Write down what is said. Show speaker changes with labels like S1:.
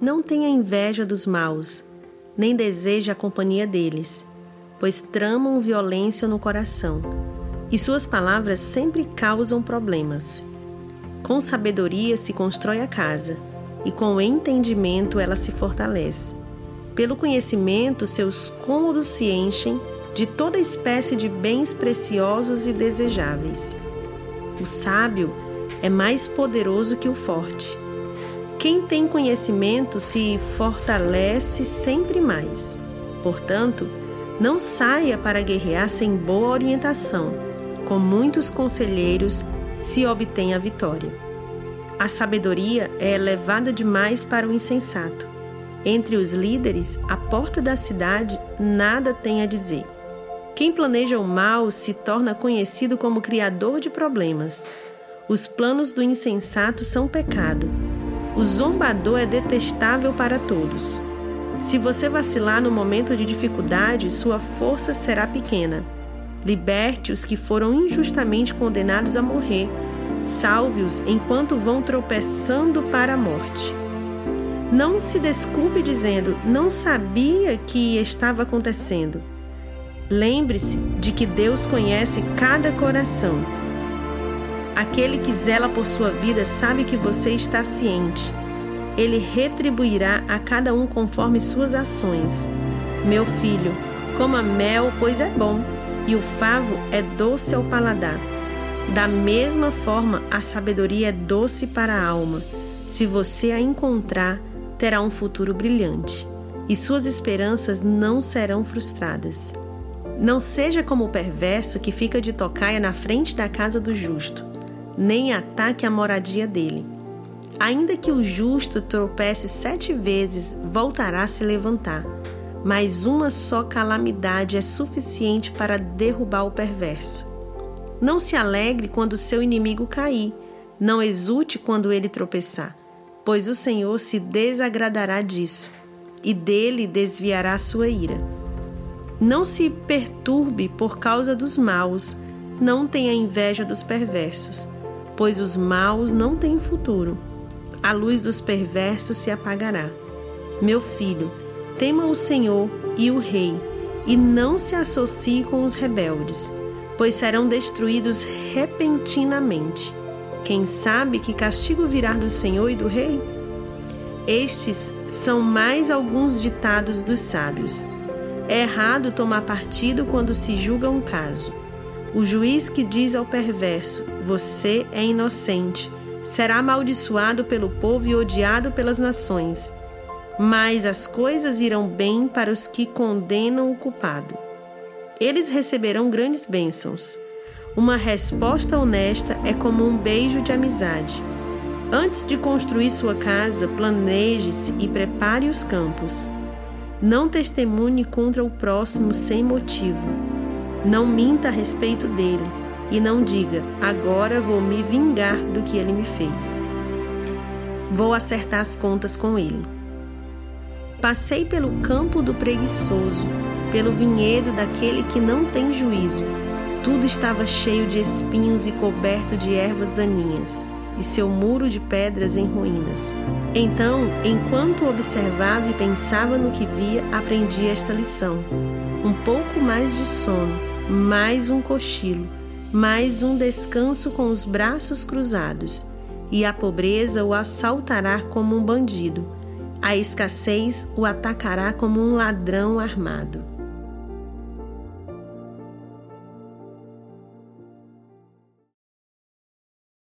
S1: não tenha inveja dos maus, nem deseje a companhia deles, pois tramam violência no coração, e suas palavras sempre causam problemas. Com sabedoria se constrói a casa, e com entendimento ela se fortalece. Pelo conhecimento, seus cômodos se enchem de toda espécie de bens preciosos e desejáveis. O sábio é mais poderoso que o forte. Quem tem conhecimento se fortalece sempre mais. Portanto, não saia para guerrear sem boa orientação. Com muitos conselheiros se obtém a vitória. A sabedoria é elevada demais para o insensato. Entre os líderes, a porta da cidade nada tem a dizer. Quem planeja o mal se torna conhecido como criador de problemas. Os planos do insensato são pecado. O zombador é detestável para todos. Se você vacilar no momento de dificuldade, sua força será pequena. Liberte os que foram injustamente condenados a morrer. Salve-os enquanto vão tropeçando para a morte. Não se desculpe dizendo, não sabia que estava acontecendo. Lembre-se de que Deus conhece cada coração. Aquele que zela por sua vida sabe que você está ciente. Ele retribuirá a cada um conforme suas ações. Meu filho, coma mel, pois é bom, e o favo é doce ao paladar. Da mesma forma, a sabedoria é doce para a alma. Se você a encontrar, terá um futuro brilhante, e suas esperanças não serão frustradas. Não seja como o perverso que fica de tocaia na frente da casa do justo nem ataque a moradia dele. Ainda que o justo tropece sete vezes, voltará a se levantar, mas uma só calamidade é suficiente para derrubar o perverso. Não se alegre quando seu inimigo cair, não exulte quando ele tropeçar, pois o Senhor se desagradará disso e dele desviará sua ira. Não se perturbe por causa dos maus, não tenha inveja dos perversos pois os maus não têm futuro. A luz dos perversos se apagará. Meu filho, tema o Senhor e o Rei, e não se associe com os rebeldes, pois serão destruídos repentinamente. Quem sabe que castigo virá do Senhor e do Rei? Estes são mais alguns ditados dos sábios. É errado tomar partido quando se julga um caso. O juiz que diz ao perverso: Você é inocente, será amaldiçoado pelo povo e odiado pelas nações. Mas as coisas irão bem para os que condenam o culpado. Eles receberão grandes bênçãos. Uma resposta honesta é como um beijo de amizade. Antes de construir sua casa, planeje-se e prepare os campos. Não testemunhe contra o próximo sem motivo. Não minta a respeito dele e não diga: agora vou me vingar do que ele me fez. Vou acertar as contas com ele. Passei pelo campo do preguiçoso, pelo vinhedo daquele que não tem juízo. Tudo estava cheio de espinhos e coberto de ervas daninhas, e seu muro de pedras em ruínas. Então, enquanto observava e pensava no que via, aprendi esta lição: um pouco mais de sono mais um cochilo, mais um descanso com os braços cruzados, e a pobreza o assaltará como um bandido, a escassez o atacará como um ladrão armado.